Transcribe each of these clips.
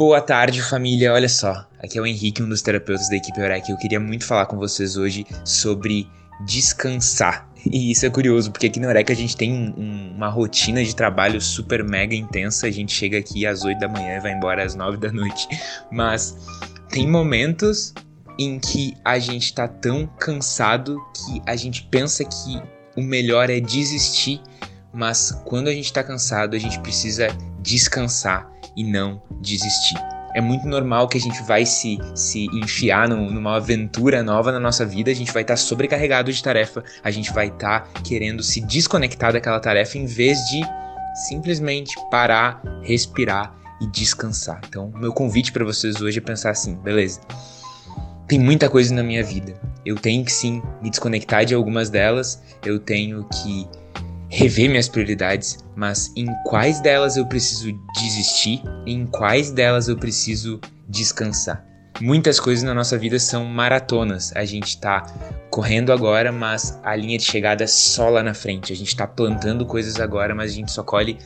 Boa tarde, família. Olha só, aqui é o Henrique, um dos terapeutas da equipe Eureka. Eu queria muito falar com vocês hoje sobre descansar. E isso é curioso, porque aqui na Eureka a gente tem um, uma rotina de trabalho super mega intensa. A gente chega aqui às 8 da manhã e vai embora às 9 da noite. Mas tem momentos em que a gente tá tão cansado que a gente pensa que o melhor é desistir. Mas quando a gente tá cansado, a gente precisa descansar e não desistir. É muito normal que a gente vai se, se enfiar no, numa aventura nova na nossa vida, a gente vai estar tá sobrecarregado de tarefa, a gente vai estar tá querendo se desconectar daquela tarefa em vez de simplesmente parar, respirar e descansar. Então, meu convite para vocês hoje é pensar assim, beleza? Tem muita coisa na minha vida. Eu tenho que sim me desconectar de algumas delas, eu tenho que rever minhas prioridades, mas em quais delas eu preciso desistir, em quais delas eu preciso descansar. Muitas coisas na nossa vida são maratonas. A gente tá correndo agora, mas a linha de chegada é só lá na frente. A gente tá plantando coisas agora, mas a gente só colhe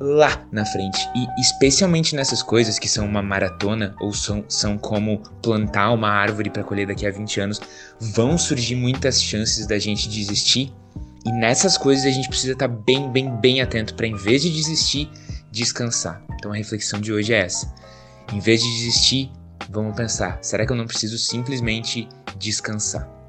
lá na frente. E especialmente nessas coisas que são uma maratona ou são, são como plantar uma árvore para colher daqui a 20 anos, vão surgir muitas chances da gente desistir e nessas coisas a gente precisa estar tá bem, bem, bem atento para, em vez de desistir, descansar. Então a reflexão de hoje é essa. Em vez de desistir, vamos pensar: será que eu não preciso simplesmente descansar?